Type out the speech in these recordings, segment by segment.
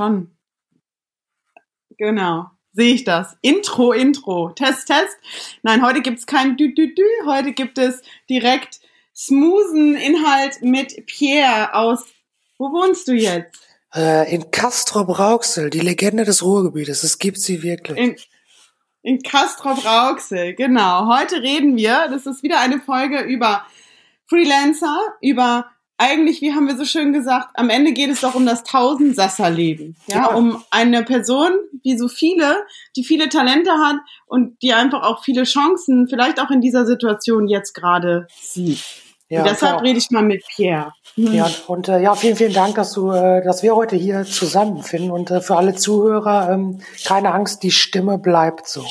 Schon. Genau. Sehe ich das. Intro, Intro. Test, Test. Nein, heute gibt es kein Dü-Dü-Dü. Heute gibt es direkt smoothen Inhalt mit Pierre aus. Wo wohnst du jetzt? Äh, in Castrop-Rauxel, die Legende des Ruhrgebietes. Es gibt sie wirklich. In, in Castrop-Rauxel, genau. Heute reden wir, das ist wieder eine Folge über Freelancer, über eigentlich, wie haben wir so schön gesagt, am Ende geht es doch um das Tausendsasser-Leben. Ja? ja, um eine Person, wie so viele, die viele Talente hat und die einfach auch viele Chancen vielleicht auch in dieser Situation jetzt gerade sieht. Ja, deshalb klar. rede ich mal mit Pierre. Mhm. Ja, und äh, ja, vielen, vielen Dank, dass du, äh, dass wir heute hier zusammenfinden. Und äh, für alle Zuhörer, ähm, keine Angst, die Stimme bleibt so.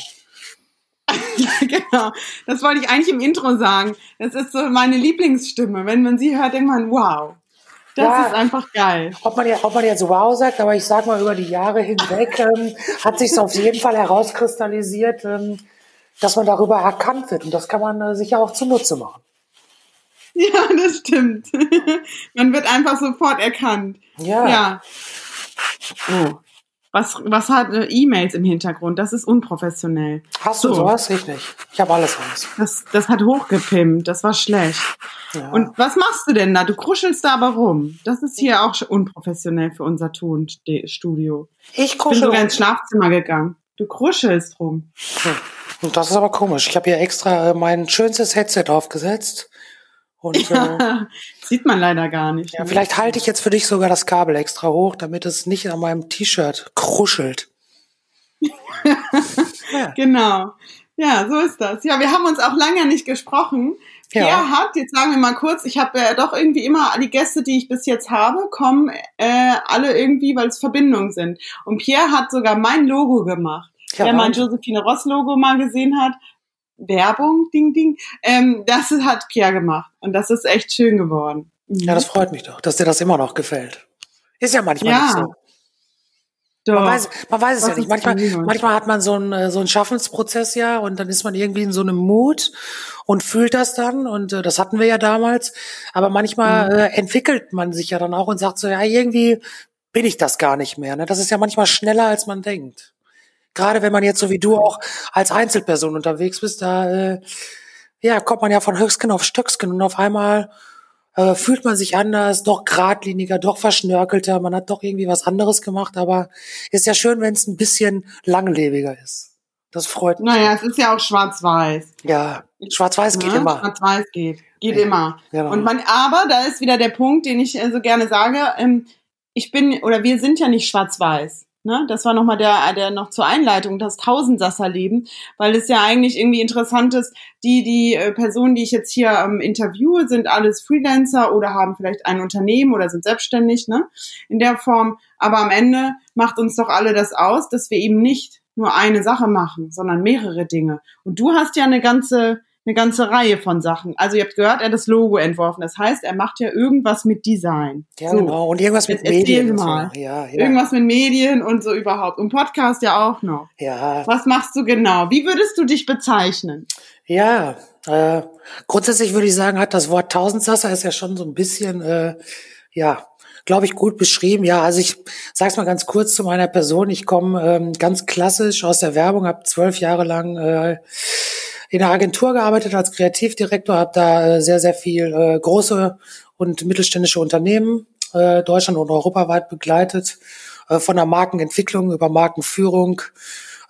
genau. Das wollte ich eigentlich im Intro sagen. Das ist so meine Lieblingsstimme. Wenn man sie hört, denkt man, wow. Das ja, ist einfach geil. Ob man, ja, ob man jetzt wow sagt, aber ich sag mal, über die Jahre hinweg ähm, hat sich auf jeden Fall herauskristallisiert, ähm, dass man darüber erkannt wird. Und das kann man äh, sich ja auch zunutze machen. Ja, das stimmt. man wird einfach sofort erkannt. Ja. ja. Oh. Was, was hat äh, E-Mails im Hintergrund? Das ist unprofessionell. Hast du so. sowas? Ich nicht. Ich habe alles alles. Das, das hat hochgepimpt. Das war schlecht. Ja. Und was machst du denn da? Du kruschelst da aber rum. Das ist hier auch unprofessionell für unser Tonstudio. Ich kuschel. Ich bin sogar ins Schlafzimmer gegangen. Du kruschelst rum. Hm. Und das ist aber komisch. Ich habe hier extra äh, mein schönstes Headset aufgesetzt und, ja, äh, sieht man leider gar nicht. Ja, vielleicht halte ich jetzt für dich sogar das Kabel extra hoch, damit es nicht an meinem T-Shirt kruschelt. ja. Genau. Ja, so ist das. Ja, wir haben uns auch lange nicht gesprochen. Pierre ja. hat, jetzt sagen wir mal kurz, ich habe äh, doch irgendwie immer die Gäste, die ich bis jetzt habe, kommen äh, alle irgendwie, weil es Verbindungen sind. Und Pierre hat sogar mein Logo gemacht. Ja, Wer mein Josephine Ross Logo mal gesehen hat, Werbung, Ding, Ding. Ähm, das hat Pierre gemacht und das ist echt schön geworden. Mhm. Ja, das freut mich doch, dass dir das immer noch gefällt. Ist ja manchmal ja. nicht so. Doch. Man weiß, man weiß es Was ja nicht. Manchmal, manchmal hat man so einen, äh, so einen Schaffensprozess ja und dann ist man irgendwie in so einem Mut und fühlt das dann und äh, das hatten wir ja damals. Aber manchmal mhm. äh, entwickelt man sich ja dann auch und sagt so, ja, irgendwie bin ich das gar nicht mehr. Ne? Das ist ja manchmal schneller, als man denkt. Gerade wenn man jetzt so wie du auch als Einzelperson unterwegs bist, da äh, ja, kommt man ja von Höchstgen auf Stöcksken und auf einmal äh, fühlt man sich anders, doch geradliniger, doch verschnörkelter, man hat doch irgendwie was anderes gemacht, aber ist ja schön, wenn es ein bisschen langlebiger ist. Das freut mich. Naja, es ist ja auch schwarz-weiß. Ja, schwarz-weiß ja, geht immer. Schwarz-weiß geht, geht ja, immer. Genau. Und man, aber da ist wieder der Punkt, den ich äh, so gerne sage, ähm, ich bin, oder wir sind ja nicht schwarz-weiß. Ne? Das war nochmal der, der noch zur Einleitung, das Tausendsasser-Leben, weil es ja eigentlich irgendwie interessant ist, die, die äh, Personen, die ich jetzt hier ähm, interviewe, sind alles Freelancer oder haben vielleicht ein Unternehmen oder sind selbstständig, ne? In der Form. Aber am Ende macht uns doch alle das aus, dass wir eben nicht nur eine Sache machen, sondern mehrere Dinge. Und du hast ja eine ganze eine ganze Reihe von Sachen. Also ihr habt gehört, er hat das Logo entworfen. Das heißt, er macht ja irgendwas mit Design. Ja, so. genau. Und irgendwas mit Jetzt Medien. Mal. So. Ja, ja. Irgendwas mit Medien und so überhaupt. Und Podcast ja auch noch. Ja. Was machst du genau? Wie würdest du dich bezeichnen? Ja, äh, grundsätzlich würde ich sagen, hat das Wort Tausendsasser ist ja schon so ein bisschen, äh, ja, glaube ich, gut beschrieben. Ja, also ich sage es mal ganz kurz zu meiner Person. Ich komme ähm, ganz klassisch aus der Werbung, habe zwölf Jahre lang äh, in der Agentur gearbeitet als Kreativdirektor, habe da äh, sehr, sehr viel äh, große und mittelständische Unternehmen äh, Deutschland und europaweit begleitet, äh, von der Markenentwicklung über Markenführung,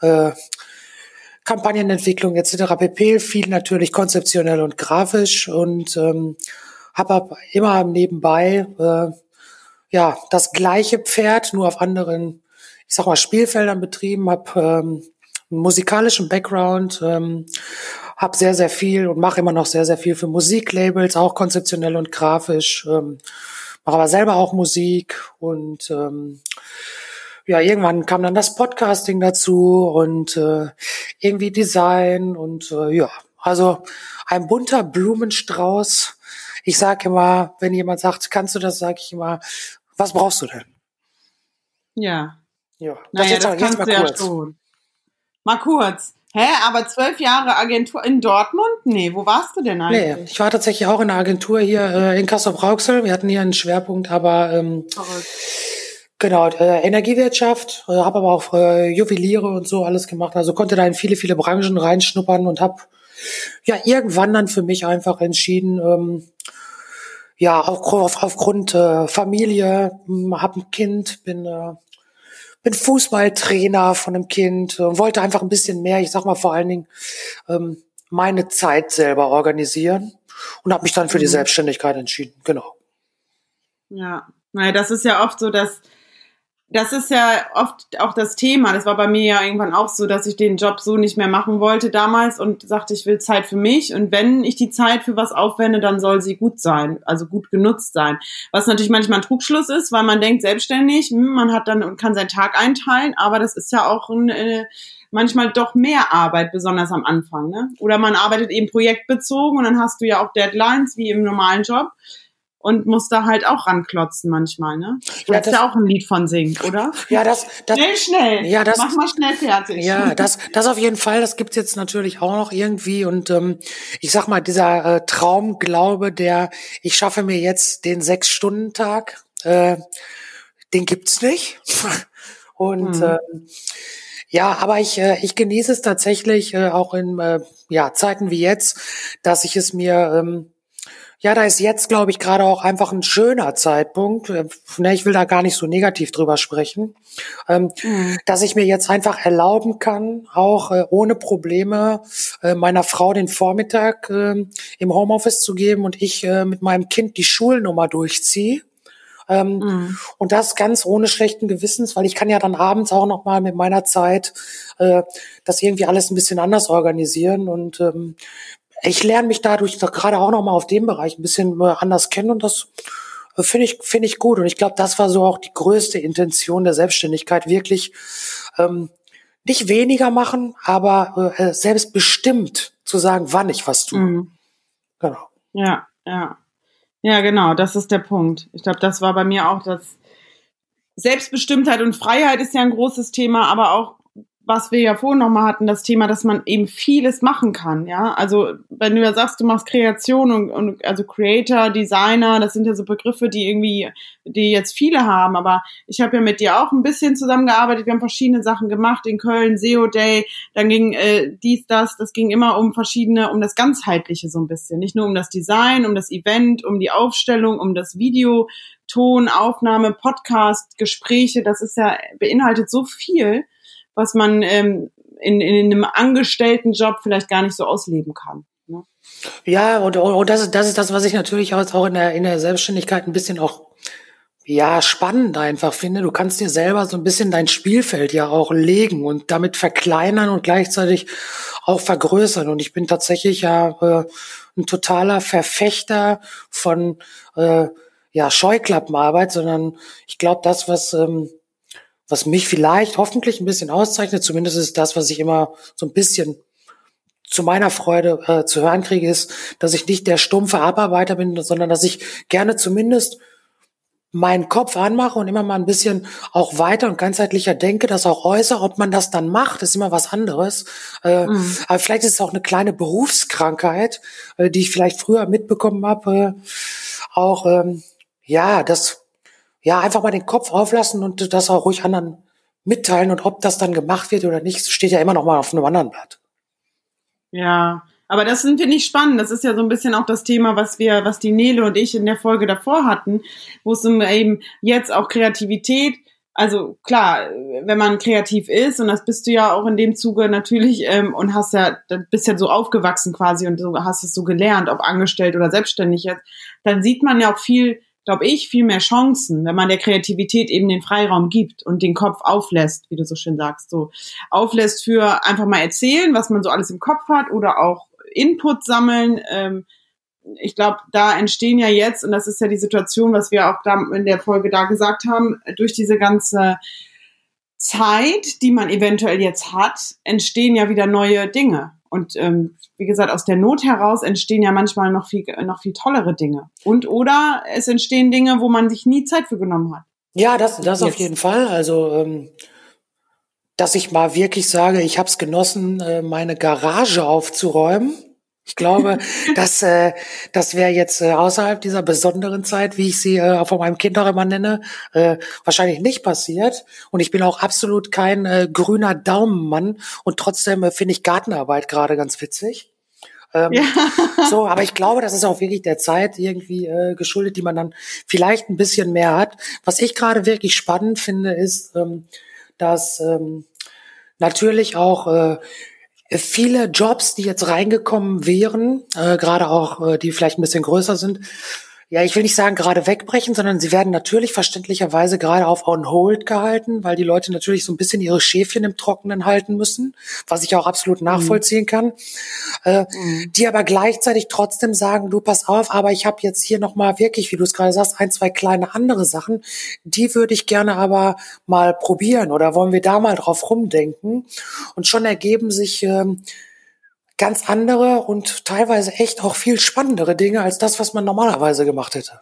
äh, Kampagnenentwicklung etc. pp. Viel natürlich konzeptionell und grafisch und ähm, habe immer nebenbei äh, ja das gleiche Pferd nur auf anderen, ich sag mal Spielfeldern betrieben, habe ähm, musikalischen Background, ähm, habe sehr, sehr viel und mache immer noch sehr, sehr viel für Musiklabels, auch konzeptionell und grafisch, ähm, mache aber selber auch Musik und ähm, ja, irgendwann kam dann das Podcasting dazu und äh, irgendwie Design und äh, ja, also ein bunter Blumenstrauß. Ich sage immer, wenn jemand sagt, kannst du das, sage ich immer, was brauchst du denn? Ja. Ja, das naja, jetzt, das mal kurz. Ja schon. Mal kurz. Hä, aber zwölf Jahre Agentur in Dortmund? Nee, wo warst du denn eigentlich? Nee, ich war tatsächlich auch in der Agentur hier äh, in Kassel-Brauxel. Wir hatten hier einen Schwerpunkt, aber ähm, Genau, äh, Energiewirtschaft, äh, habe aber auch äh, Juweliere und so alles gemacht. Also konnte da in viele, viele Branchen reinschnuppern und habe ja irgendwann dann für mich einfach entschieden, ähm, ja, auch auf, aufgrund äh, Familie, hm, habe ein Kind, bin äh, bin Fußballtrainer von einem Kind und wollte einfach ein bisschen mehr, ich sag mal vor allen Dingen, ähm, meine Zeit selber organisieren und habe mich dann für die mhm. Selbstständigkeit entschieden, genau. Ja, naja, das ist ja oft so, dass das ist ja oft auch das Thema. Das war bei mir ja irgendwann auch so, dass ich den Job so nicht mehr machen wollte damals und sagte, ich will Zeit für mich. Und wenn ich die Zeit für was aufwende, dann soll sie gut sein, also gut genutzt sein. Was natürlich manchmal ein Trugschluss ist, weil man denkt selbstständig, hm, man hat dann und kann seinen Tag einteilen, aber das ist ja auch ein, äh, manchmal doch mehr Arbeit, besonders am Anfang. Ne? Oder man arbeitet eben projektbezogen und dann hast du ja auch Deadlines wie im normalen Job und muss da halt auch ranklotzen manchmal, ne? Du ja, das ja auch ein Lied von singen, oder? Ja, das, das schnell, schnell. Ja, das, mach mal schnell fertig. Ja, das, das auf jeden Fall. Das gibt's jetzt natürlich auch noch irgendwie und ähm, ich sag mal dieser äh, Traumglaube, der ich schaffe mir jetzt den sechs Stunden Tag, äh, den gibt's nicht und hm. äh, ja, aber ich, äh, ich genieße es tatsächlich äh, auch in äh, ja, Zeiten wie jetzt, dass ich es mir ähm, ja, da ist jetzt, glaube ich, gerade auch einfach ein schöner Zeitpunkt. Äh, ne, ich will da gar nicht so negativ drüber sprechen, ähm, mhm. dass ich mir jetzt einfach erlauben kann, auch äh, ohne Probleme äh, meiner Frau den Vormittag äh, im Homeoffice zu geben und ich mit meinem Kind die Schulnummer durchziehe. Ähm, mhm. Und das ganz ohne schlechten Gewissens, weil ich kann ja dann abends auch noch mal mit meiner Zeit äh, das irgendwie alles ein bisschen anders organisieren. Und ähm, ich lerne mich dadurch doch gerade auch noch mal auf dem Bereich ein bisschen äh, anders kennen und das äh, finde ich finde ich gut und ich glaube, das war so auch die größte Intention der Selbstständigkeit wirklich ähm, nicht weniger machen, aber äh, selbstbestimmt zu sagen, wann ich was tue. Mhm. Genau. Ja, ja. Ja, genau, das ist der Punkt. Ich glaube, das war bei mir auch das Selbstbestimmtheit und Freiheit ist ja ein großes Thema, aber auch was wir ja vorhin nochmal hatten, das Thema, dass man eben vieles machen kann, ja. Also, wenn du ja sagst, du machst Kreation und, und also Creator, Designer, das sind ja so Begriffe, die irgendwie, die jetzt viele haben, aber ich habe ja mit dir auch ein bisschen zusammengearbeitet, wir haben verschiedene Sachen gemacht, in Köln, SEO Day, dann ging äh, dies, das, das ging immer um verschiedene, um das Ganzheitliche so ein bisschen. Nicht nur um das Design, um das Event, um die Aufstellung, um das Video, Ton, Aufnahme, Podcast, Gespräche, das ist ja, beinhaltet so viel was man ähm, in, in einem Angestelltenjob vielleicht gar nicht so ausleben kann. Ne? Ja, und, und das, ist, das ist das, was ich natürlich auch in der, in der Selbstständigkeit ein bisschen auch ja, spannend einfach finde. Du kannst dir selber so ein bisschen dein Spielfeld ja auch legen und damit verkleinern und gleichzeitig auch vergrößern. Und ich bin tatsächlich ja äh, ein totaler Verfechter von äh, ja, Scheuklappenarbeit, sondern ich glaube, das, was ähm, was mich vielleicht hoffentlich ein bisschen auszeichnet, zumindest ist das, was ich immer so ein bisschen zu meiner Freude äh, zu hören kriege, ist, dass ich nicht der stumpfe Abarbeiter bin, sondern dass ich gerne zumindest meinen Kopf anmache und immer mal ein bisschen auch weiter und ganzheitlicher denke, das auch äußere. Ob man das dann macht, ist immer was anderes. Äh, mhm. Aber vielleicht ist es auch eine kleine Berufskrankheit, äh, die ich vielleicht früher mitbekommen habe. Äh, auch, ähm, ja, das ja, einfach mal den Kopf auflassen und das auch ruhig anderen mitteilen und ob das dann gemacht wird oder nicht, steht ja immer noch mal auf einem anderen Blatt. Ja, aber das finde ich spannend. Das ist ja so ein bisschen auch das Thema, was wir, was die Nele und ich in der Folge davor hatten, wo es um eben jetzt auch Kreativität, also klar, wenn man kreativ ist, und das bist du ja auch in dem Zuge natürlich, ähm, und hast ja, bist ja so aufgewachsen quasi und so, hast es so gelernt, ob angestellt oder selbstständig jetzt, dann sieht man ja auch viel glaube ich, viel mehr Chancen, wenn man der Kreativität eben den Freiraum gibt und den Kopf auflässt, wie du so schön sagst, so auflässt für einfach mal erzählen, was man so alles im Kopf hat oder auch Input sammeln. Ähm, ich glaube, da entstehen ja jetzt, und das ist ja die Situation, was wir auch da in der Folge da gesagt haben, durch diese ganze Zeit, die man eventuell jetzt hat, entstehen ja wieder neue Dinge. Und ähm, wie gesagt, aus der Not heraus entstehen ja manchmal noch viel, noch viel tollere Dinge. Und oder es entstehen Dinge, wo man sich nie Zeit für genommen hat. Ja, das, das auf jeden Fall. Also, ähm, dass ich mal wirklich sage, ich habe es genossen, äh, meine Garage aufzuräumen. Ich glaube, dass äh, das wäre jetzt äh, außerhalb dieser besonderen Zeit, wie ich sie äh, von meinem Kind auch immer nenne, äh, wahrscheinlich nicht passiert. Und ich bin auch absolut kein äh, grüner Daumenmann und trotzdem äh, finde ich Gartenarbeit gerade ganz witzig. Ähm, ja. So, aber ich glaube, das ist auch wirklich der Zeit irgendwie äh, geschuldet, die man dann vielleicht ein bisschen mehr hat. Was ich gerade wirklich spannend finde, ist, ähm, dass ähm, natürlich auch äh, viele Jobs, die jetzt reingekommen wären, äh, gerade auch äh, die vielleicht ein bisschen größer sind, ja, ich will nicht sagen gerade wegbrechen, sondern sie werden natürlich verständlicherweise gerade auf on hold gehalten, weil die Leute natürlich so ein bisschen ihre Schäfchen im Trockenen halten müssen, was ich auch absolut nachvollziehen mhm. kann. Äh, mhm. Die aber gleichzeitig trotzdem sagen, du pass auf, aber ich habe jetzt hier nochmal wirklich, wie du es gerade sagst, ein, zwei kleine andere Sachen, die würde ich gerne aber mal probieren oder wollen wir da mal drauf rumdenken? Und schon ergeben sich ähm, ganz andere und teilweise echt auch viel spannendere Dinge als das, was man normalerweise gemacht hätte.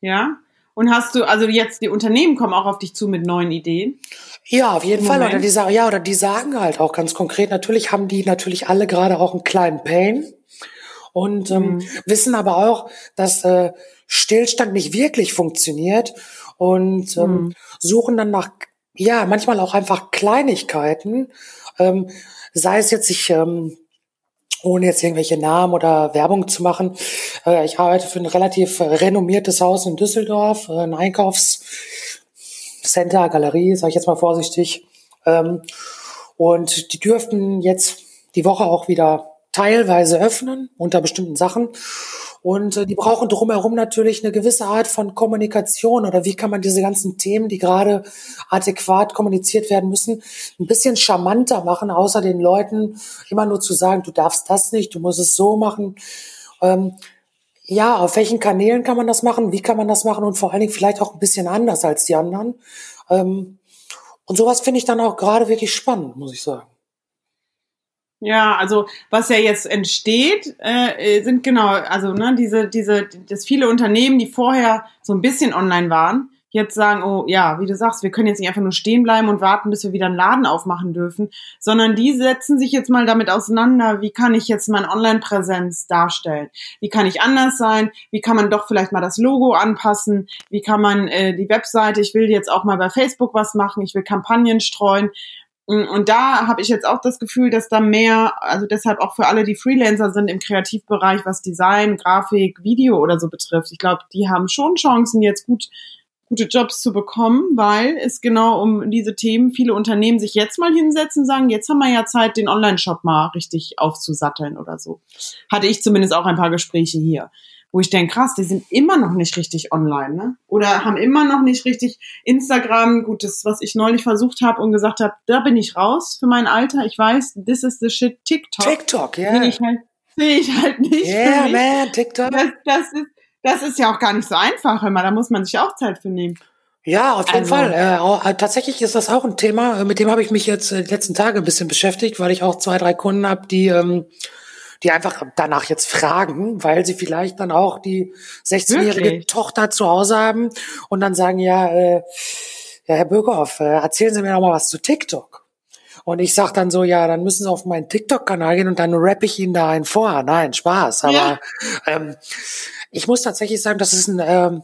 Ja. Und hast du, also jetzt die Unternehmen kommen auch auf dich zu mit neuen Ideen? Ja, auf jeden Fall. Oder die sagen, ja, oder die sagen halt auch ganz konkret, natürlich haben die natürlich alle gerade auch einen kleinen Pain und ähm, mhm. wissen aber auch, dass äh, Stillstand nicht wirklich funktioniert und ähm, mhm. suchen dann nach, ja, manchmal auch einfach Kleinigkeiten, ähm, sei es jetzt, ich, ähm, ohne jetzt irgendwelche Namen oder Werbung zu machen, äh, ich arbeite für ein relativ renommiertes Haus in Düsseldorf, äh, ein Einkaufscenter, Galerie, sage ich jetzt mal vorsichtig. Ähm, und die dürften jetzt die Woche auch wieder teilweise öffnen unter bestimmten Sachen. Und äh, die brauchen drumherum natürlich eine gewisse Art von Kommunikation oder wie kann man diese ganzen Themen, die gerade adäquat kommuniziert werden müssen, ein bisschen charmanter machen, außer den Leuten immer nur zu sagen, du darfst das nicht, du musst es so machen. Ähm, ja, auf welchen Kanälen kann man das machen? Wie kann man das machen? Und vor allen Dingen vielleicht auch ein bisschen anders als die anderen. Ähm, und sowas finde ich dann auch gerade wirklich spannend, muss ich sagen. Ja, also was ja jetzt entsteht, äh, sind genau, also ne, diese, diese, dass viele Unternehmen, die vorher so ein bisschen online waren, jetzt sagen, oh ja, wie du sagst, wir können jetzt nicht einfach nur stehen bleiben und warten, bis wir wieder einen Laden aufmachen dürfen, sondern die setzen sich jetzt mal damit auseinander, wie kann ich jetzt meine Online-Präsenz darstellen? Wie kann ich anders sein? Wie kann man doch vielleicht mal das Logo anpassen? Wie kann man äh, die Webseite, ich will jetzt auch mal bei Facebook was machen, ich will Kampagnen streuen und da habe ich jetzt auch das Gefühl, dass da mehr, also deshalb auch für alle, die Freelancer sind im Kreativbereich, was Design, Grafik, Video oder so betrifft, ich glaube, die haben schon Chancen, jetzt gut gute Jobs zu bekommen, weil es genau um diese Themen viele Unternehmen sich jetzt mal hinsetzen sagen, jetzt haben wir ja Zeit, den Online-Shop mal richtig aufzusatteln oder so. Hatte ich zumindest auch ein paar Gespräche hier wo ich denke, krass, die sind immer noch nicht richtig online, ne? Oder haben immer noch nicht richtig Instagram, gut, das, was ich neulich versucht habe und gesagt habe, da bin ich raus für mein Alter. Ich weiß, this is the shit TikTok. TikTok, ja. Yeah. ich halt, sehe ich halt nicht. Yeah, man, TikTok. Das, das, ist, das ist ja auch gar nicht so einfach immer. Da muss man sich auch Zeit für nehmen. Ja, auf jeden also. Fall. Äh, tatsächlich ist das auch ein Thema, mit dem habe ich mich jetzt äh, die letzten Tage ein bisschen beschäftigt, weil ich auch zwei, drei Kunden habe, die ähm, die einfach danach jetzt fragen, weil sie vielleicht dann auch die 16-jährige Tochter zu Hause haben und dann sagen, ja, äh, ja Herr Bürgerhoff, äh, erzählen Sie mir noch mal was zu TikTok. Und ich sag dann so, ja, dann müssen Sie auf meinen TikTok-Kanal gehen und dann rappe ich Ihnen da einen vor. Nein, Spaß. Aber ja. ähm, ich muss tatsächlich sagen, das ist ein, ähm,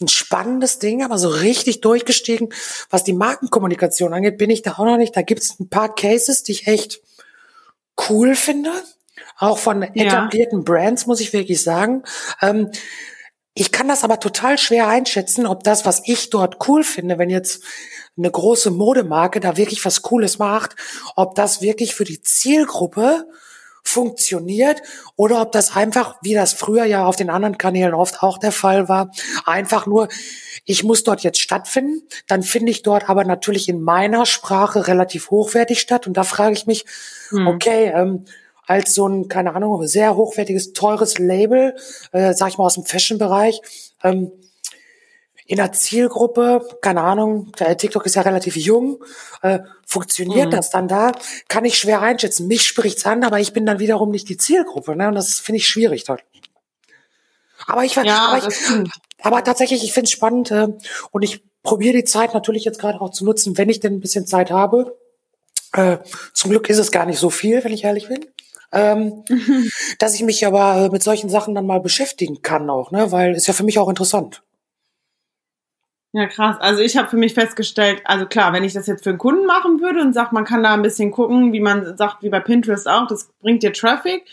ein spannendes Ding, aber so richtig durchgestiegen. Was die Markenkommunikation angeht, bin ich da auch noch nicht. Da gibt's ein paar Cases, die ich echt cool finde auch von etablierten ja. Brands, muss ich wirklich sagen. Ähm, ich kann das aber total schwer einschätzen, ob das, was ich dort cool finde, wenn jetzt eine große Modemarke da wirklich was Cooles macht, ob das wirklich für die Zielgruppe funktioniert oder ob das einfach, wie das früher ja auf den anderen Kanälen oft auch der Fall war, einfach nur, ich muss dort jetzt stattfinden, dann finde ich dort aber natürlich in meiner Sprache relativ hochwertig statt und da frage ich mich, hm. okay, ähm, als so ein, keine Ahnung, sehr hochwertiges, teures Label, äh, sag ich mal aus dem Fashion-Bereich. Ähm, in der Zielgruppe, keine Ahnung, der TikTok ist ja relativ jung, äh, funktioniert mhm. das dann da? Kann ich schwer einschätzen. Mich spricht's an, aber ich bin dann wiederum nicht die Zielgruppe, ne? Und das finde ich schwierig dort. Aber ich, ja, aber, ich aber tatsächlich, ich finde es spannend äh, und ich probiere die Zeit natürlich jetzt gerade auch zu nutzen, wenn ich denn ein bisschen Zeit habe. Äh, zum Glück ist es gar nicht so viel, wenn ich ehrlich bin. Ähm, dass ich mich aber äh, mit solchen Sachen dann mal beschäftigen kann auch, ne? Weil ist ja für mich auch interessant. Ja, krass. Also ich habe für mich festgestellt, also klar, wenn ich das jetzt für einen Kunden machen würde und sagt, man kann da ein bisschen gucken, wie man sagt, wie bei Pinterest auch, das bringt dir Traffic.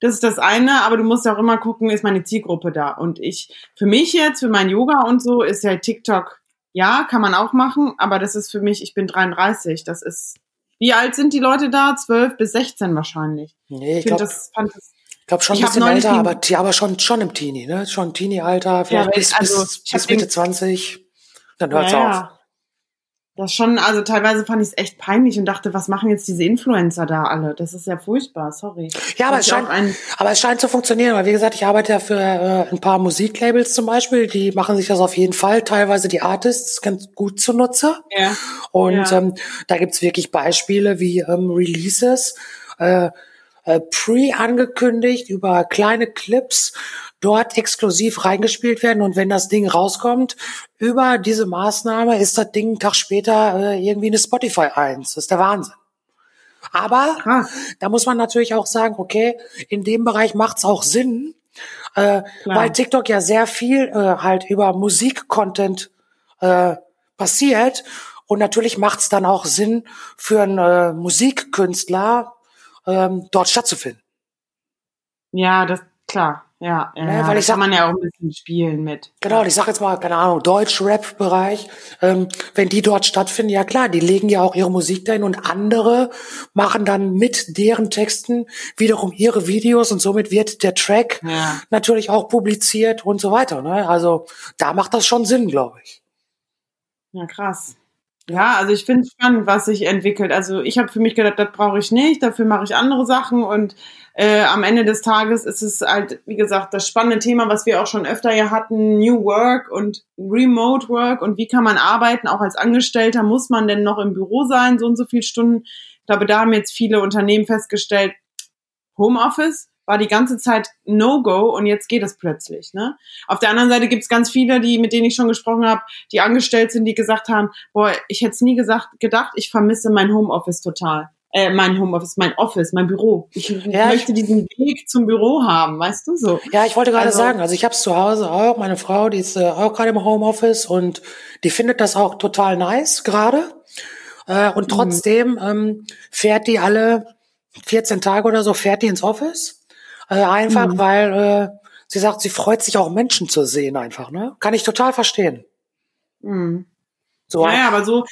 Das ist das eine, aber du musst ja auch immer gucken, ist meine Zielgruppe da? Und ich, für mich jetzt, für mein Yoga und so, ist ja TikTok, ja, kann man auch machen, aber das ist für mich, ich bin 33, das ist, wie alt sind die Leute da? 12 bis 16 wahrscheinlich. Nee, ich, ich glaube, das fand das, ich glaube schon ein bisschen älter, aber, aber schon, schon im Teenie, ne? Schon Teenie-Alter, vielleicht ja, bis, also, bis, bis Mitte 20. Dann hört's ja, auf. Ja. Das schon, also teilweise fand ich es echt peinlich und dachte, was machen jetzt diese Influencer da alle? Das ist ja furchtbar, sorry. Ja, aber es, scheint, aber es scheint zu funktionieren, weil wie gesagt, ich arbeite ja für äh, ein paar Musiklabels zum Beispiel, die machen sich das auf jeden Fall, teilweise die Artists ganz gut zunutze. Ja. Und ja. Ähm, da gibt's wirklich Beispiele wie ähm, Releases, äh, äh, pre angekündigt über kleine Clips dort exklusiv reingespielt werden und wenn das Ding rauskommt, über diese Maßnahme ist das Ding einen Tag später äh, irgendwie eine Spotify 1. Das ist der Wahnsinn. Aber Krass. da muss man natürlich auch sagen, okay, in dem Bereich macht's auch Sinn, äh, weil TikTok ja sehr viel äh, halt über Musikcontent äh, passiert und natürlich macht's dann auch Sinn für einen äh, Musikkünstler ähm, dort stattzufinden. Ja, das klar. Ja, ja, ne, weil ich sag, kann man ja auch ein bisschen spielen mit. Genau, ich sag jetzt mal, keine Ahnung, Deutsch-Rap-Bereich, ähm, wenn die dort stattfinden, ja klar, die legen ja auch ihre Musik dahin und andere machen dann mit deren Texten wiederum ihre Videos und somit wird der Track ja. natürlich auch publiziert und so weiter. Ne? Also da macht das schon Sinn, glaube ich. Ja, krass. Ja, also ich finde es spannend, was sich entwickelt. Also ich habe für mich gedacht, das brauche ich nicht, dafür mache ich andere Sachen und äh, am Ende des Tages ist es halt, wie gesagt, das spannende Thema, was wir auch schon öfter ja hatten, New Work und Remote Work und wie kann man arbeiten, auch als Angestellter, muss man denn noch im Büro sein, so und so viele Stunden. Ich glaube, da haben jetzt viele Unternehmen festgestellt, Homeoffice war die ganze Zeit No-Go und jetzt geht es plötzlich. Ne? Auf der anderen Seite gibt es ganz viele, die, mit denen ich schon gesprochen habe, die angestellt sind, die gesagt haben, boah, ich hätte es nie gesagt, gedacht, ich vermisse mein Homeoffice total äh, mein Homeoffice, mein Office, mein Büro. Ich ja, möchte diesen Weg zum Büro haben, weißt du so. Ja, ich wollte gerade also, sagen, also ich habe es zu Hause auch, meine Frau, die ist äh, auch gerade im Homeoffice und die findet das auch total nice gerade. Äh, und mhm. trotzdem mhm. ähm, fährt die alle 14 Tage oder so, fährt die ins Office. Äh, einfach, mhm. weil äh, sie sagt, sie freut sich auch Menschen zu sehen einfach. Ne? Kann ich total verstehen. Mhm. So, ja, aber so,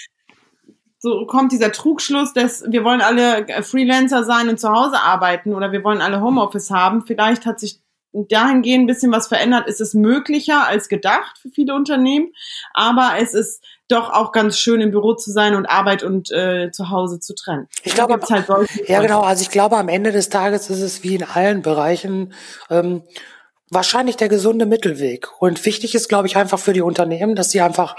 so kommt dieser Trugschluss, dass wir wollen alle Freelancer sein und zu Hause arbeiten oder wir wollen alle Homeoffice haben. Vielleicht hat sich dahingehend ein bisschen was verändert. Es ist möglicher als gedacht für viele Unternehmen, aber es ist doch auch ganz schön im Büro zu sein und Arbeit und äh, zu Hause zu trennen. Ich glaube, halt ja genau. Also ich glaube, am Ende des Tages ist es wie in allen Bereichen ähm, wahrscheinlich der gesunde Mittelweg. Und wichtig ist, glaube ich, einfach für die Unternehmen, dass sie einfach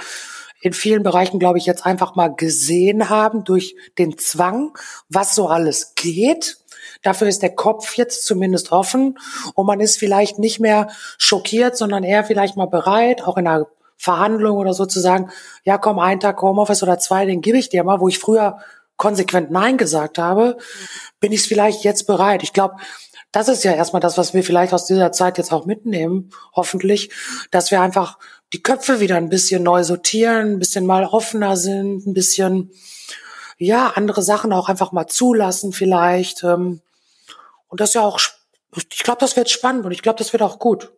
in vielen Bereichen, glaube ich, jetzt einfach mal gesehen haben durch den Zwang, was so alles geht. Dafür ist der Kopf jetzt zumindest offen und man ist vielleicht nicht mehr schockiert, sondern eher vielleicht mal bereit, auch in einer Verhandlung oder so zu sagen, ja komm, einen Tag Homeoffice oder zwei, den gebe ich dir mal, wo ich früher konsequent Nein gesagt habe, bin ich es vielleicht jetzt bereit. Ich glaube, das ist ja erstmal das, was wir vielleicht aus dieser Zeit jetzt auch mitnehmen, hoffentlich, dass wir einfach die Köpfe wieder ein bisschen neu sortieren, ein bisschen mal offener sind, ein bisschen, ja, andere Sachen auch einfach mal zulassen vielleicht. Ähm, und das ja auch, ich glaube, das wird spannend und ich glaube, das wird auch gut.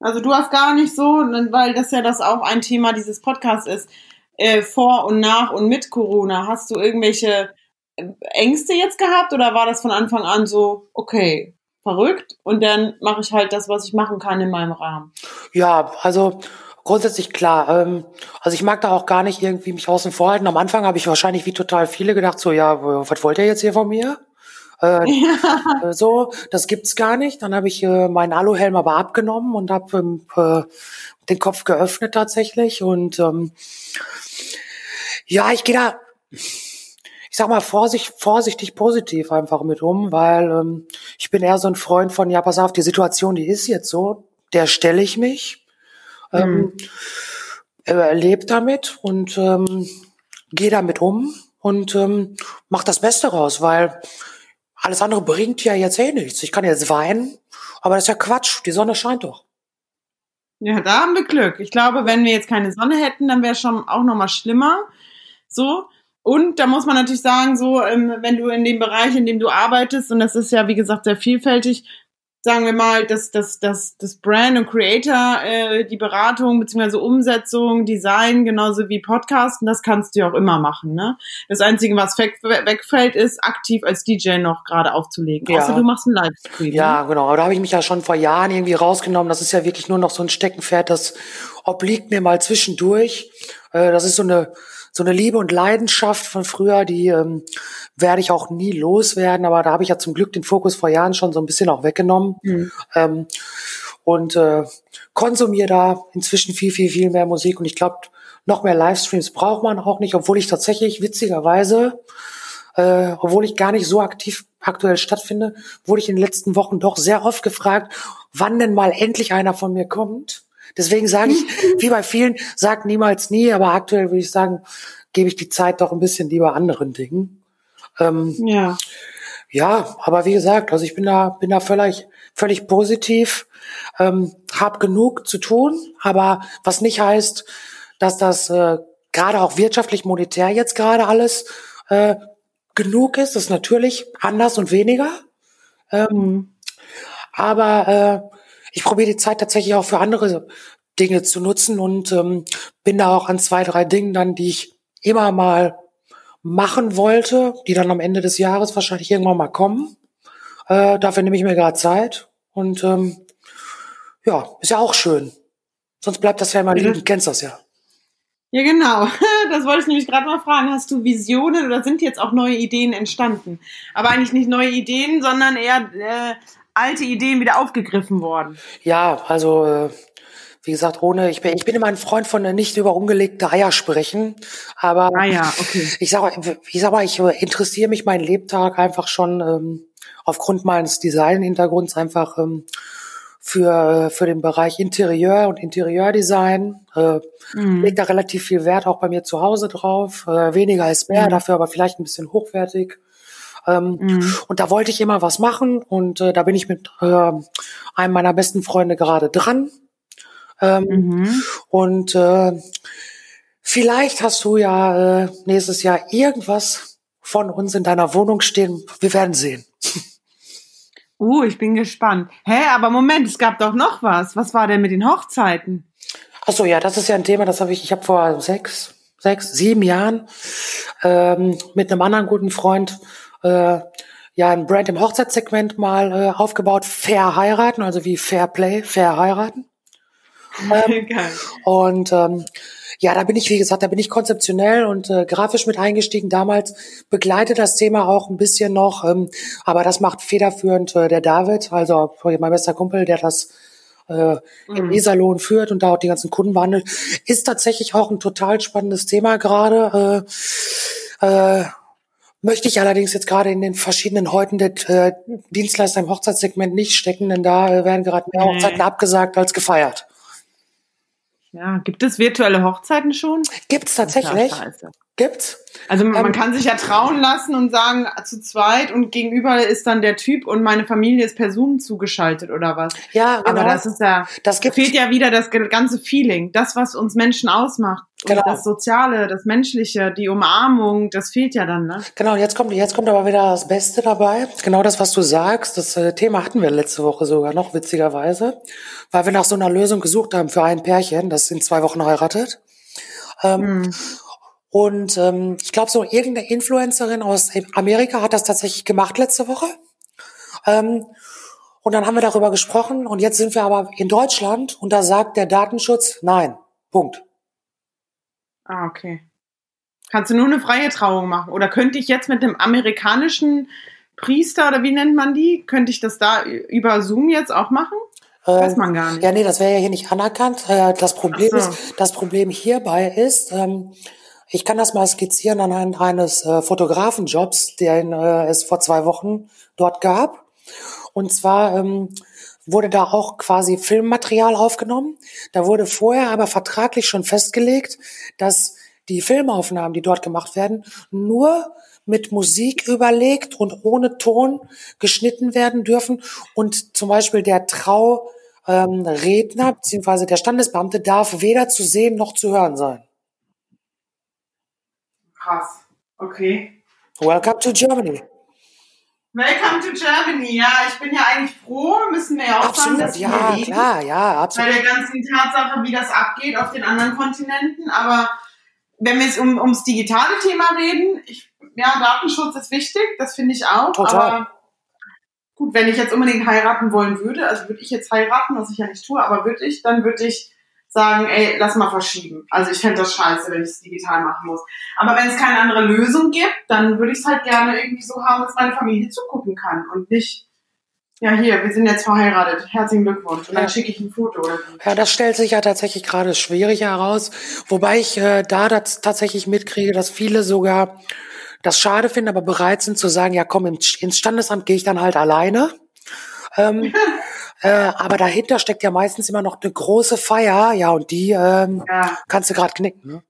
Also du hast gar nicht so, weil das ja das auch ein Thema dieses Podcasts ist, äh, vor und nach und mit Corona. Hast du irgendwelche äh, Ängste jetzt gehabt oder war das von Anfang an so, okay, verrückt und dann mache ich halt das, was ich machen kann in meinem Rahmen. Ja, also grundsätzlich klar. Ähm, also ich mag da auch gar nicht irgendwie mich außen vor halten. Am Anfang habe ich wahrscheinlich wie total viele gedacht, so ja, was wollt ihr jetzt hier von mir? Äh, ja. So, das gibt's gar nicht. Dann habe ich äh, meinen Aluhelm aber abgenommen und habe ähm, äh, den Kopf geöffnet tatsächlich. Und ähm, ja, ich gehe da ich sag mal, vorsichtig, vorsichtig positiv einfach mit um, weil ähm, ich bin eher so ein Freund von, ja, pass auf, die Situation, die ist jetzt so, der stelle ich mich, ähm, mhm. äh, lebe damit und ähm, gehe damit um und ähm, mach das Beste raus, weil alles andere bringt ja jetzt eh nichts. Ich kann jetzt weinen, aber das ist ja Quatsch. Die Sonne scheint doch. Ja, da haben wir Glück. Ich glaube, wenn wir jetzt keine Sonne hätten, dann wäre es schon auch noch mal schlimmer. So. Und da muss man natürlich sagen, so, ähm, wenn du in dem Bereich, in dem du arbeitest, und das ist ja, wie gesagt, sehr vielfältig, sagen wir mal, dass das, das, das Brand und Creator, äh, die Beratung beziehungsweise Umsetzung, Design, genauso wie Podcasten, das kannst du ja auch immer machen. Ne? Das Einzige, was weg, wegfällt, ist aktiv als DJ noch gerade aufzulegen. Ja. Außer du machst einen Livestream. Ja, ne? genau. Aber da habe ich mich ja schon vor Jahren irgendwie rausgenommen. Das ist ja wirklich nur noch so ein Steckenpferd, das obliegt mir mal zwischendurch. Äh, das ist so eine so eine Liebe und Leidenschaft von früher, die ähm, werde ich auch nie loswerden, aber da habe ich ja zum Glück den Fokus vor Jahren schon so ein bisschen auch weggenommen. Mhm. Ähm, und äh, konsumiere da inzwischen viel, viel, viel mehr Musik. Und ich glaube, noch mehr Livestreams braucht man auch nicht, obwohl ich tatsächlich witzigerweise, äh, obwohl ich gar nicht so aktiv aktuell stattfinde, wurde ich in den letzten Wochen doch sehr oft gefragt, wann denn mal endlich einer von mir kommt. Deswegen sage ich, wie bei vielen, sag niemals nie, aber aktuell würde ich sagen, gebe ich die Zeit doch ein bisschen lieber anderen Dingen. Ähm, ja. Ja, aber wie gesagt, also ich bin da, bin da völlig, völlig positiv, ähm, hab genug zu tun, aber was nicht heißt, dass das äh, gerade auch wirtschaftlich, monetär jetzt gerade alles äh, genug ist. Das ist natürlich anders und weniger. Ähm, mhm. aber äh, ich probiere die Zeit tatsächlich auch für andere Dinge zu nutzen und ähm, bin da auch an zwei, drei Dingen dann, die ich immer mal machen wollte, die dann am Ende des Jahres wahrscheinlich irgendwann mal kommen. Äh, dafür nehme ich mir gerade Zeit und ähm, ja, ist ja auch schön. Sonst bleibt das ja immer liegen, du kennst das ja. Ja, genau. Das wollte ich nämlich gerade mal fragen. Hast du Visionen oder sind jetzt auch neue Ideen entstanden? Aber eigentlich nicht neue Ideen, sondern eher äh, alte Ideen wieder aufgegriffen worden? Ja, also äh, wie gesagt, ohne, ich bin, ich bin immer ein Freund von nicht über ungelegte Eier sprechen, aber ah ja, okay. ich sage, ich sag mal, ich interessiere mich meinen Lebtag einfach schon ähm, aufgrund meines Design-Hintergrunds einfach ähm, für, für den Bereich Interieur und Interieurdesign. Äh, mhm. Legt da relativ viel Wert auch bei mir zu Hause drauf. Äh, weniger ist mehr, mhm. dafür aber vielleicht ein bisschen hochwertig. Ähm, mhm. Und da wollte ich immer was machen und äh, da bin ich mit äh, einem meiner besten Freunde gerade dran. Ähm, mhm. Und äh, vielleicht hast du ja äh, nächstes Jahr irgendwas von uns in deiner Wohnung stehen. Wir werden sehen. Uh, ich bin gespannt. Hä, aber Moment, es gab doch noch was. Was war denn mit den Hochzeiten? Ach so, ja, das ist ja ein Thema, das habe ich, ich habe vor sechs, sechs, sieben Jahren ähm, mit einem anderen guten Freund äh, ja ein Brand im Hochzeitssegment mal äh, aufgebaut, fair heiraten, also wie Fair Play, fair heiraten. Ähm, und ähm, ja, da bin ich, wie gesagt, da bin ich konzeptionell und äh, grafisch mit eingestiegen. Damals begleite das Thema auch ein bisschen noch, ähm, aber das macht federführend äh, der David, also mein bester Kumpel, der das äh, im mhm. Iserlohn führt und da auch die ganzen Kunden behandelt. Ist tatsächlich auch ein total spannendes Thema gerade. Äh, äh, Möchte ich allerdings jetzt gerade in den verschiedenen Häuten der äh, Dienstleister im Hochzeitssegment nicht stecken, denn da äh, werden gerade mehr Hochzeiten abgesagt als gefeiert. Ja, gibt es virtuelle Hochzeiten schon? Gibt's tatsächlich. Gibt's. Also man ähm, kann sich ja trauen lassen und sagen zu zweit und gegenüber ist dann der Typ und meine Familie ist per Zoom zugeschaltet oder was. Ja, genau. Aber das ist ja, das gibt, fehlt ja wieder das ganze Feeling, das was uns Menschen ausmacht. Genau. das Soziale, das Menschliche, die Umarmung, das fehlt ja dann, ne? Genau, jetzt kommt, jetzt kommt aber wieder das Beste dabei. Genau das, was du sagst. Das äh, Thema hatten wir letzte Woche sogar noch, witzigerweise. Weil wir nach so einer Lösung gesucht haben für ein Pärchen, das in zwei Wochen heiratet. Ähm, hm. Und ähm, ich glaube, so irgendeine Influencerin aus Amerika hat das tatsächlich gemacht letzte Woche. Ähm, und dann haben wir darüber gesprochen und jetzt sind wir aber in Deutschland und da sagt der Datenschutz nein. Punkt. Ah, okay. Kannst du nur eine freie Trauung machen? Oder könnte ich jetzt mit einem amerikanischen Priester oder wie nennt man die, könnte ich das da über Zoom jetzt auch machen? Weiß ähm, man gar nicht. Ja, nee, das wäre ja hier nicht anerkannt. Äh, das Problem so. ist, das Problem hierbei ist, ähm, ich kann das mal skizzieren anhand eines äh, Fotografenjobs, den äh, es vor zwei Wochen dort gab. Und zwar ähm, wurde da auch quasi Filmmaterial aufgenommen. Da wurde vorher aber vertraglich schon festgelegt, dass die Filmaufnahmen, die dort gemacht werden, nur mit Musik überlegt und ohne Ton geschnitten werden dürfen. Und zum Beispiel der Trauredner ähm, bzw. der Standesbeamte darf weder zu sehen noch zu hören sein. Krass. Okay. Welcome to Germany. Welcome to Germany. Ja, ich bin ja eigentlich froh, müssen wir ja auch absolut, sagen, dass ja, wir leben. klar, ja, absolut. Bei der ganzen Tatsache, wie das abgeht auf den anderen Kontinenten. Aber wenn wir jetzt um, ums digitale Thema reden, ich, ja, Datenschutz ist wichtig, das finde ich auch. Total. Aber gut, wenn ich jetzt unbedingt heiraten wollen würde, also würde ich jetzt heiraten, was ich ja nicht tue, aber würde ich, dann würde ich sagen, ey, lass mal verschieben. Also ich fände das scheiße, wenn ich es digital machen muss. Aber wenn es keine andere Lösung gibt, dann würde ich es halt gerne irgendwie so haben, dass meine Familie zugucken kann und nicht, ja hier, wir sind jetzt verheiratet, herzlichen Glückwunsch. Und dann schicke ich ein Foto. Oder so. Ja, das stellt sich ja tatsächlich gerade schwierig heraus, wobei ich äh, da das tatsächlich mitkriege, dass viele sogar das schade finden, aber bereit sind zu sagen, ja komm, ins Standesamt gehe ich dann halt alleine. Ähm, äh, aber dahinter steckt ja meistens immer noch eine große Feier, ja, und die ähm, Ja. kannst du gerade knicken. Ne?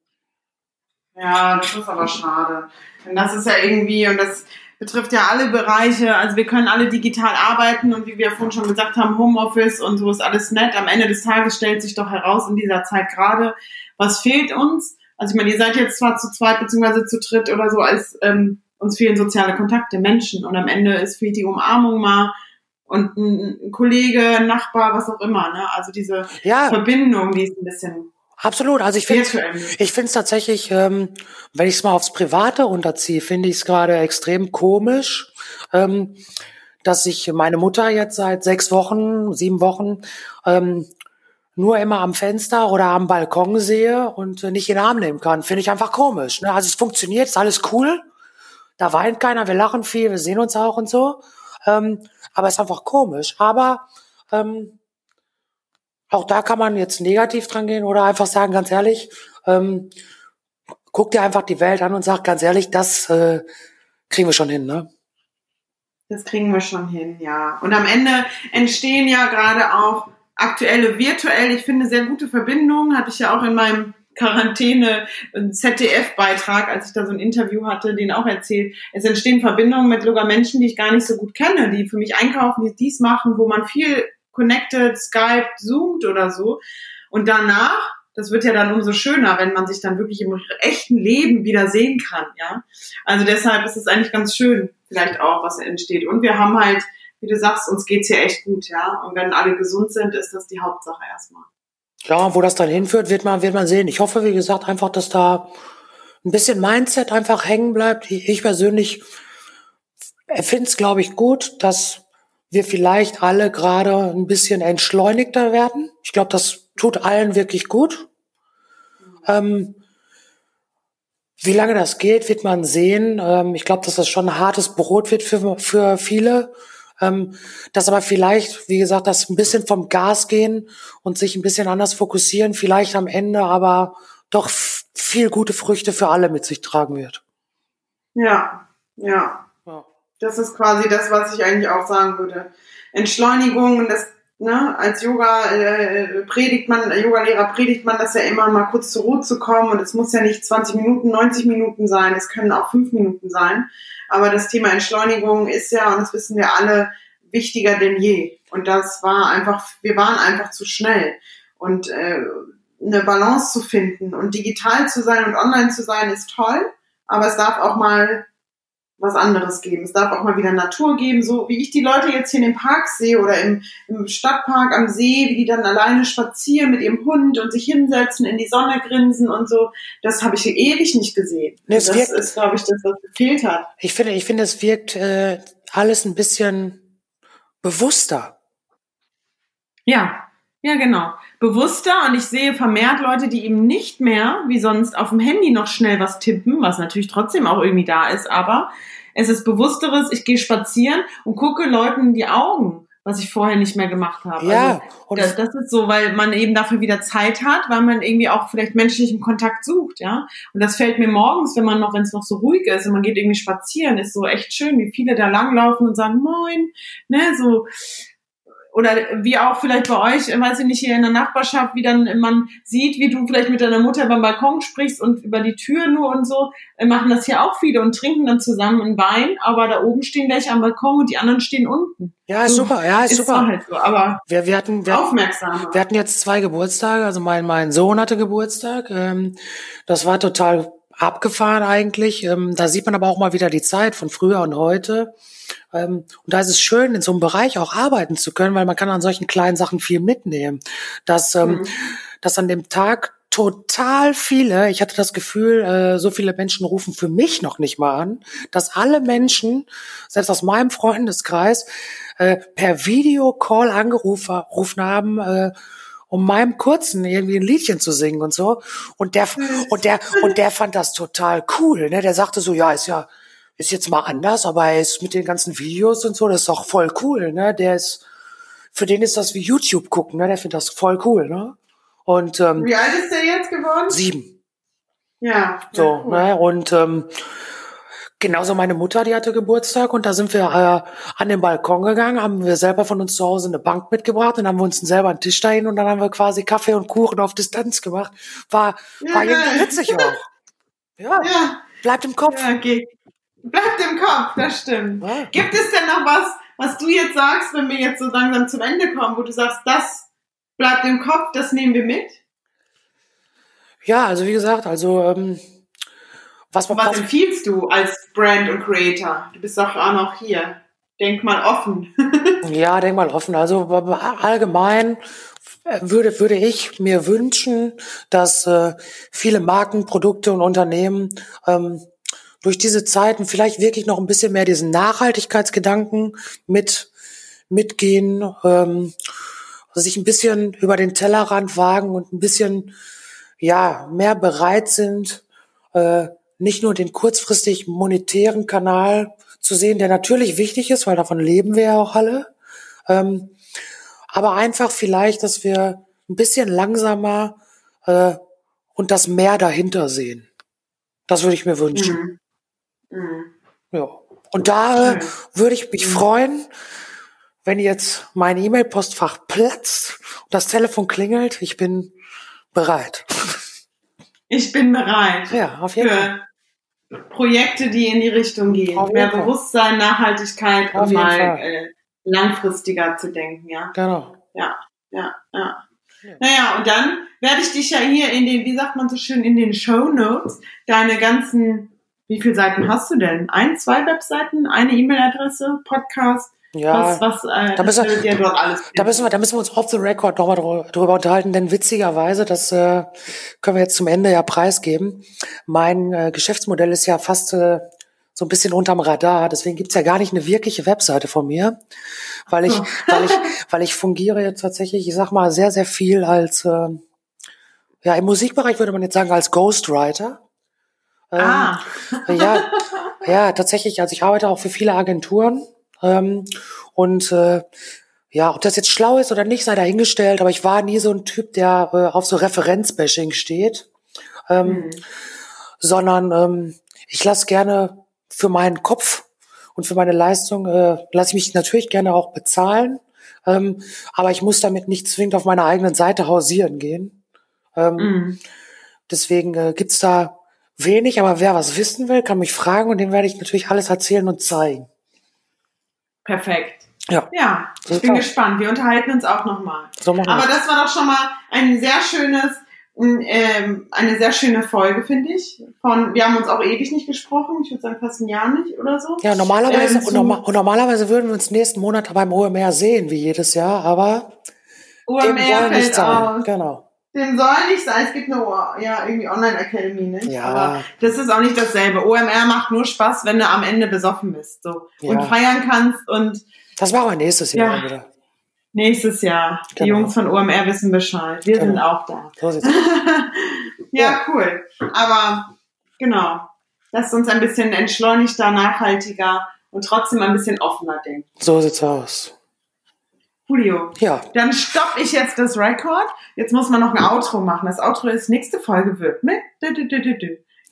Ja, das ist aber schade. Denn das ist ja irgendwie, und das betrifft ja alle Bereiche, also wir können alle digital arbeiten und wie wir vorhin schon gesagt haben, Homeoffice und so ist alles nett. Am Ende des Tages stellt sich doch heraus in dieser Zeit gerade, was fehlt uns. Also ich meine, ihr seid jetzt zwar zu zweit beziehungsweise zu dritt oder so, als ähm, uns fehlen soziale Kontakte, Menschen und am Ende ist fehlt die Umarmung mal und ein, Kollege, ein Nachbar, was auch immer. Ne? Also diese Ja, Verbindung, die ist ein bisschen absolut. Also ich finde ich finde es tatsächlich, ähm, wenn ich es mal aufs Private unterziehe, finde ich es gerade extrem komisch, ähm, dass ich meine Mutter jetzt seit sechs Wochen, sieben Wochen ähm, nur immer am Fenster oder am Balkon sehe und äh, nicht in den Arm nehmen kann. Finde ich einfach komisch. Ne? Also es funktioniert, ist alles cool. Da weint keiner, wir lachen viel, wir sehen uns auch und so. Ähm, aber ist einfach komisch. Aber ähm, auch da kann man jetzt negativ dran gehen oder einfach sagen, ganz ehrlich, ähm, guck dir einfach die Welt an und sag ganz ehrlich, das äh, kriegen wir schon hin, ne? Das kriegen wir schon hin, ja. Und am Ende entstehen ja gerade auch aktuelle virtuell, ich finde, sehr gute Verbindungen. Hatte ich ja auch in meinem Quarantäne ZDF-Beitrag, als ich da so ein Interview hatte, den auch erzählt. Es entstehen Verbindungen mit sogar Menschen, die ich gar nicht so gut kenne, die für mich einkaufen, die dies machen, wo man viel connected, Skype, zoomt oder so. Und danach, das wird ja dann umso schöner, wenn man sich dann wirklich im echten Leben wieder sehen kann, ja. Also deshalb ist es eigentlich ganz schön, vielleicht auch, was entsteht. Und wir haben halt, wie du sagst, uns geht's hier echt gut, ja. Und wenn alle gesund sind, ist das die Hauptsache erstmal. Ja, wo das dann hinführt, wird man, wird man sehen. Ich hoffe, wie gesagt, einfach, dass da ein bisschen Mindset einfach hängen bleibt. Ich ich persönlich finde es, glaube ich, gut, dass wir vielleicht alle gerade ein bisschen entschleunigter werden. Ich glaube, das tut allen wirklich gut. Ähm, wie lange das geht, wird man sehen. Ähm, ich glaube, dass das schon ein hartes Brot wird für, für viele. Ähm, dass aber vielleicht, wie gesagt, das ein bisschen vom Gas gehen und sich ein bisschen anders fokussieren, vielleicht am Ende aber doch viel gute Früchte für alle mit sich tragen wird. Ja, ja. Ja. Das ist quasi das, was ich eigentlich auch sagen würde. Entschleunigung und das, ne, als Yoga äh, predigt man, Yogalehrer predigt man das ja immer, mal kurz zur Ruhe zu kommen und es muss ja nicht 20 Minuten, 90 Minuten sein, es können auch 5 Minuten sein. Aber das Thema Entschleunigung ist ja, und das wissen wir alle, wichtiger denn je. Und das war einfach, wir waren einfach zu schnell. Und äh, eine Balance zu finden und digital zu sein und online zu sein ist toll, aber es darf auch mal was anderes geben. Es darf auch mal wieder Natur geben, so wie ich die Leute jetzt hier in dem Park sehe oder im, im Stadtpark am See, wie die dann alleine spazieren mit ihrem Hund und sich hinsetzen, in die Sonne grinsen und so. Das habe ich ewig nicht gesehen. Nee, das wirkt- ist, glaube ich, das, was gefehlt hat. Ich finde, ich finde, es wirkt äh, alles ein bisschen bewusster. Ja, ja, genau. Bewusster und ich sehe vermehrt Leute, die eben nicht mehr wie sonst auf dem Handy noch schnell was tippen, was natürlich trotzdem auch irgendwie da ist, aber es ist bewussteres, ich gehe spazieren und gucke Leuten in die Augen, was ich vorher nicht mehr gemacht habe. Ja, Also, und das, das ist so, weil man eben dafür wieder Zeit hat, weil man irgendwie auch vielleicht menschlichen Kontakt sucht, ja. Und das fällt mir morgens, wenn man noch, wenn es noch so ruhig ist und man geht irgendwie spazieren, ist so echt schön, wie viele da langlaufen und sagen Moin, ne, so oder wie auch vielleicht bei euch, weiß ich nicht, hier in der Nachbarschaft, wie dann man sieht, wie du vielleicht mit deiner Mutter beim Balkon sprichst und über die Tür nur und so, äh, machen das hier auch viele und trinken dann zusammen einen Wein, aber da oben stehen welche am Balkon und die anderen stehen unten. Ja, ist so, super, ja, ist, ist super. Halt so, aber wir, wir hatten, wir, aufmerksam. Wir hatten jetzt zwei Geburtstage, also mein, mein Sohn hatte Geburtstag, ähm, das war total abgefahren eigentlich. Ähm, da sieht man aber auch mal wieder die Zeit von früher und heute. Ähm, und da ist es schön, in so einem Bereich auch arbeiten zu können, weil man kann an solchen kleinen Sachen viel mitnehmen. Dass, ähm, mhm. dass an dem Tag total viele, ich hatte das Gefühl, äh, so viele Menschen rufen für mich noch nicht mal an, dass alle Menschen, selbst aus meinem Freundeskreis, äh, per Videocall angerufen haben, äh, um meinem Kurzen irgendwie ein Liedchen zu singen und so. Und der, und der, und der fand das total cool, ne? Der sagte so, ja, ist ja, ist jetzt mal anders, aber er ist mit den ganzen Videos und so, das ist doch voll cool, ne? Der ist, für den ist das wie YouTube gucken, ne? Der findet das voll cool, ne? Und ähm, wie alt ist der jetzt geworden? Sieben. Ja. So, cool. ne? Und ähm, genauso meine Mutter, die hatte Geburtstag und da sind wir äh, an den Balkon gegangen, haben wir selber von uns zu Hause eine Bank mitgebracht und haben wir uns selber einen Tisch dahin und dann haben wir quasi Kaffee und Kuchen auf Distanz gemacht. War, ja, war irgendwie witzig auch. Ja. ja. Bleibt im Kopf. Ja, okay. Bleibt im Kopf, das stimmt. Gibt es denn noch was, was du jetzt sagst, wenn wir jetzt so langsam zum Ende kommen, wo du sagst, das bleibt im Kopf, das nehmen wir mit? Ja, also wie gesagt, also ähm, was, was, was empfiehlst du als Brand und Creator? Du bist doch auch noch hier. Denk mal offen. ja, denk mal offen. Also allgemein würde, würde ich mir wünschen, dass äh, viele Marken, Produkte und Unternehmen ähm, durch diese Zeiten vielleicht wirklich noch ein bisschen mehr diesen Nachhaltigkeitsgedanken mit mitgehen, ähm, sich ein bisschen über den Tellerrand wagen und ein bisschen ja mehr bereit sind, äh, nicht nur den kurzfristig monetären Kanal zu sehen, der natürlich wichtig ist, weil davon leben wir ja auch alle, ähm, aber einfach vielleicht, dass wir ein bisschen langsamer äh, und das Meer dahinter sehen. Das würde ich mir wünschen. Mhm. Mhm. Ja. Und da äh, würde ich mich freuen, wenn jetzt mein E-Mail-Postfach platzt und das Telefon klingelt. Ich bin bereit. Ich bin bereit. Ja, auf jeden Fall. Projekte, die in die Richtung gehen. Auf Mehr Bewusstsein, Nachhaltigkeit auf und mal äh, langfristiger zu denken, ja. Genau. Ja, ja, ja. Ja. Naja, und dann werde ich dich ja hier in den, wie sagt man so schön, in den Show Notes, deine ganzen, wie viele Seiten hast du denn? Ein, zwei Webseiten, eine E-Mail-Adresse, Podcast, ja, was, was äh, da, müssen wir, dort alles da müssen wir, da müssen wir uns off the record nochmal drüber unterhalten, denn witzigerweise, das äh, können wir jetzt zum Ende ja preisgeben. Mein äh, Geschäftsmodell ist ja fast äh, so ein bisschen unterm Radar, deswegen gibt's ja gar nicht eine wirkliche Webseite von mir, weil ich, weil ich, weil ich fungiere jetzt tatsächlich, ich sag mal, sehr, sehr viel als äh, ja, im Musikbereich würde man jetzt sagen, als Ghostwriter. Ähm, ah. ja, ja, tatsächlich. Also ich arbeite auch für viele Agenturen ähm, und äh, ja, ob das jetzt schlau ist oder nicht, sei dahingestellt, aber ich war nie so ein Typ, der äh, auf so Referenzbashing steht. Ähm, mhm. Sondern ähm, ich lasse gerne für meinen Kopf und für meine Leistung, äh, lasse ich mich natürlich gerne auch bezahlen. Ähm, aber ich muss damit nicht zwingend auf meiner eigenen Seite hausieren gehen. Ähm, mhm. Deswegen äh, gibt's da wenig, aber wer was wissen will, kann mich fragen und dem werde ich natürlich alles erzählen und zeigen. Perfekt. Ja. Ja, ich bin gespannt. Wir unterhalten uns auch nochmal. So Aber das war doch schon mal ein sehr schönes, ähm, eine sehr schöne Folge, finde ich. Von, wir haben uns auch ewig nicht gesprochen. Ich würde sagen fast ein Jahr nicht oder so. Ja, normalerweise, ähm, und, norma und, normalerweise würden wir uns nächsten Monat beim OMR sehen, wie jedes Jahr, aber OMR fällt aus. Genau. Dem soll nicht sein. Es gibt eine ja, irgendwie Online-Academy, ne? Ja. Aber das ist auch nicht dasselbe. OMR macht nur Spaß, wenn du am Ende besoffen bist. So. Ja. Und feiern kannst und. Das machen wir nächstes Jahr ja. wieder. Nächstes Jahr. Genau. Die Jungs von OMR wissen Bescheid. Wir genau. sind auch da. So sieht's aus. ja, ja, cool. Aber genau. Lasst uns ein bisschen entschleunigter, nachhaltiger und trotzdem ein bisschen offener denken. So sieht's aus. Julio. Ja. Dann stopp ich jetzt das Record. Jetzt muss man noch ein Outro machen. Das Outro ist nächste Folge wird mit.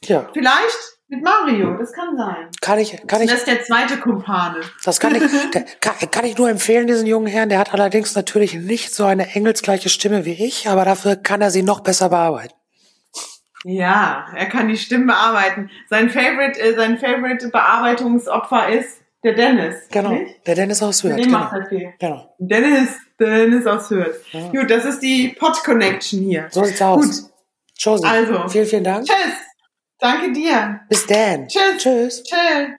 Ja. Vielleicht Mit Mario, das kann sein. Kann ich, kann ich. Das ist der zweite Kumpane. Das kann ich, der, kann, kann ich nur empfehlen, diesen jungen Herrn. Der hat allerdings natürlich nicht so eine engelsgleiche Stimme wie ich, aber dafür kann er sie noch besser bearbeiten. Ja, er kann die Stimmen bearbeiten. Sein Favorite, äh, sein Favorite Bearbeitungsopfer ist der Dennis. Genau. Nicht? Der Dennis aus Hürth. Den Genau. macht er viel. genau. Dennis, Dennis aus Hürth. Ja. Gut, das ist die Pod Connection hier. So sieht's aus. Gut. Josie, Also. vielen, vielen Dank. Tschüss. Danke dir. Bis dann. Tschüss. Tschüss. Tschüss.